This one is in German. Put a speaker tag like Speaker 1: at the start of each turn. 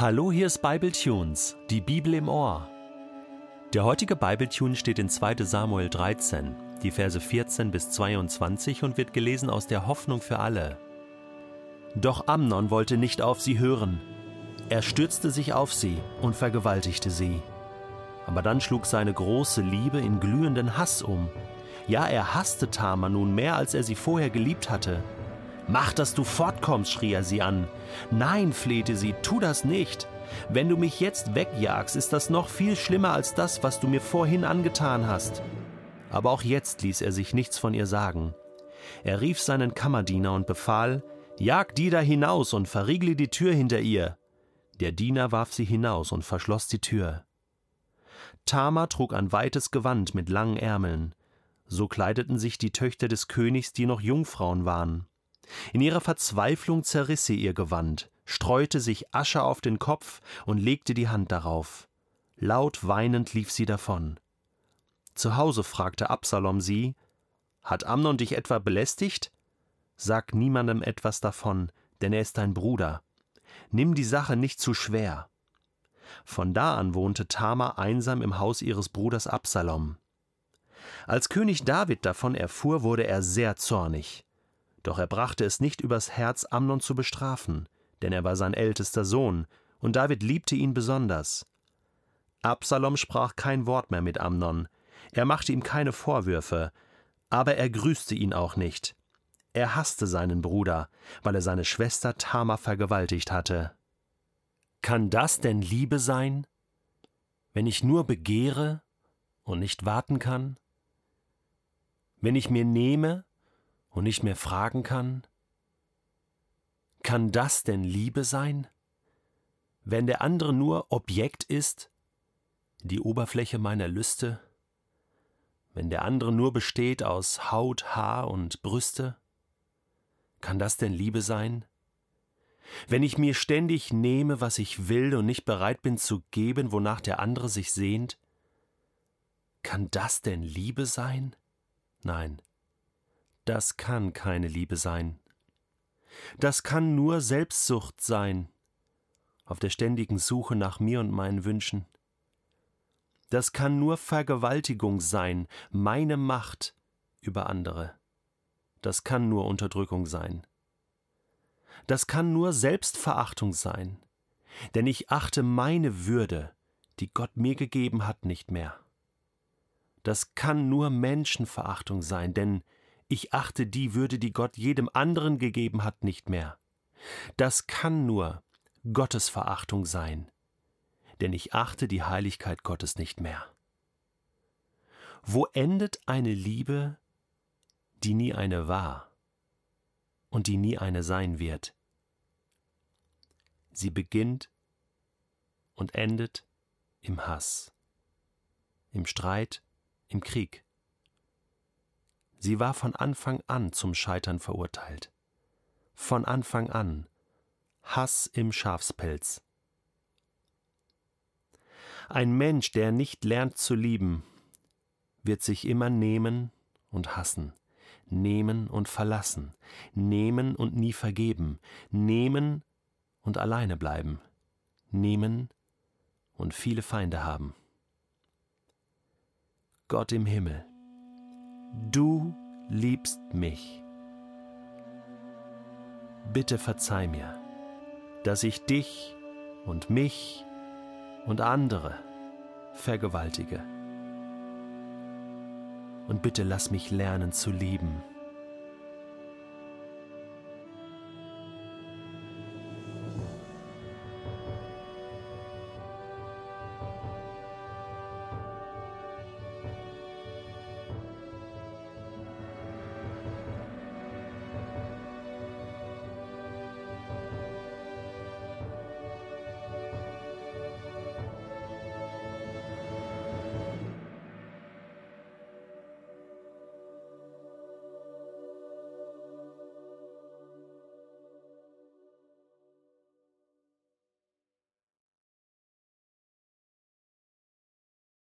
Speaker 1: Hallo, hier ist Bible Tunes, die Bibel im Ohr. Der heutige Bible Tune steht in 2. Samuel 13, die Verse 14 bis 22 und wird gelesen aus der Hoffnung für alle. Doch Amnon wollte nicht auf sie hören. Er stürzte sich auf sie und vergewaltigte sie. Aber dann schlug seine große Liebe in glühenden Hass um. Ja, er hasste Tama nun mehr, als er sie vorher geliebt hatte. Mach, dass du fortkommst, schrie er sie an. Nein, flehte sie, tu das nicht. Wenn du mich jetzt wegjagst, ist das noch viel schlimmer als das, was du mir vorhin angetan hast. Aber auch jetzt ließ er sich nichts von ihr sagen. Er rief seinen Kammerdiener und befahl, Jag die da hinaus und verriegle die Tür hinter ihr. Der Diener warf sie hinaus und verschloss die Tür. Tama trug ein weites Gewand mit langen Ärmeln. So kleideten sich die Töchter des Königs, die noch Jungfrauen waren. In ihrer Verzweiflung zerriss sie ihr Gewand, streute sich Asche auf den Kopf und legte die Hand darauf. Laut weinend lief sie davon. Zu Hause fragte Absalom sie: Hat Amnon dich etwa belästigt? Sag niemandem etwas davon, denn er ist dein Bruder. Nimm die Sache nicht zu schwer. Von da an wohnte Tama einsam im Haus ihres Bruders Absalom. Als König David davon erfuhr, wurde er sehr zornig. Doch er brachte es nicht übers Herz, Amnon zu bestrafen, denn er war sein ältester Sohn, und David liebte ihn besonders. Absalom sprach kein Wort mehr mit Amnon, er machte ihm keine Vorwürfe, aber er grüßte ihn auch nicht. Er hasste seinen Bruder, weil er seine Schwester Tama vergewaltigt hatte. Kann das denn Liebe sein, wenn ich nur begehre und nicht warten kann? Wenn ich mir nehme und nicht mehr fragen kann? Kann das denn Liebe sein? Wenn der andere nur Objekt ist, die Oberfläche meiner Lüste? Wenn der andere nur besteht aus Haut, Haar und Brüste? Kann das denn Liebe sein? Wenn ich mir ständig nehme, was ich will und nicht bereit bin zu geben, wonach der andere sich sehnt? Kann das denn Liebe sein? Nein, das kann keine Liebe sein. Das kann nur Selbstsucht sein, auf der ständigen Suche nach mir und meinen Wünschen. Das kann nur Vergewaltigung sein, meine Macht über andere. Das kann nur Unterdrückung sein. Das kann nur Selbstverachtung sein, denn ich achte meine Würde, die Gott mir gegeben hat, nicht mehr. Das kann nur Menschenverachtung sein, denn ich achte die Würde, die Gott jedem anderen gegeben hat, nicht mehr. Das kann nur Gottesverachtung sein, denn ich achte die Heiligkeit Gottes nicht mehr. Wo endet eine Liebe, die nie eine war und die nie eine sein wird? Sie beginnt und endet im Hass, im Streit, im Krieg. Sie war von Anfang an zum Scheitern verurteilt. Von Anfang an. Hass im Schafspelz. Ein Mensch, der nicht lernt zu lieben, wird sich immer nehmen und hassen, nehmen und verlassen, nehmen und nie vergeben, nehmen und alleine bleiben, nehmen und viele Feinde haben. Gott im Himmel, Du liebst mich. Bitte verzeih mir, dass ich dich und mich und andere vergewaltige. Und bitte lass mich lernen zu lieben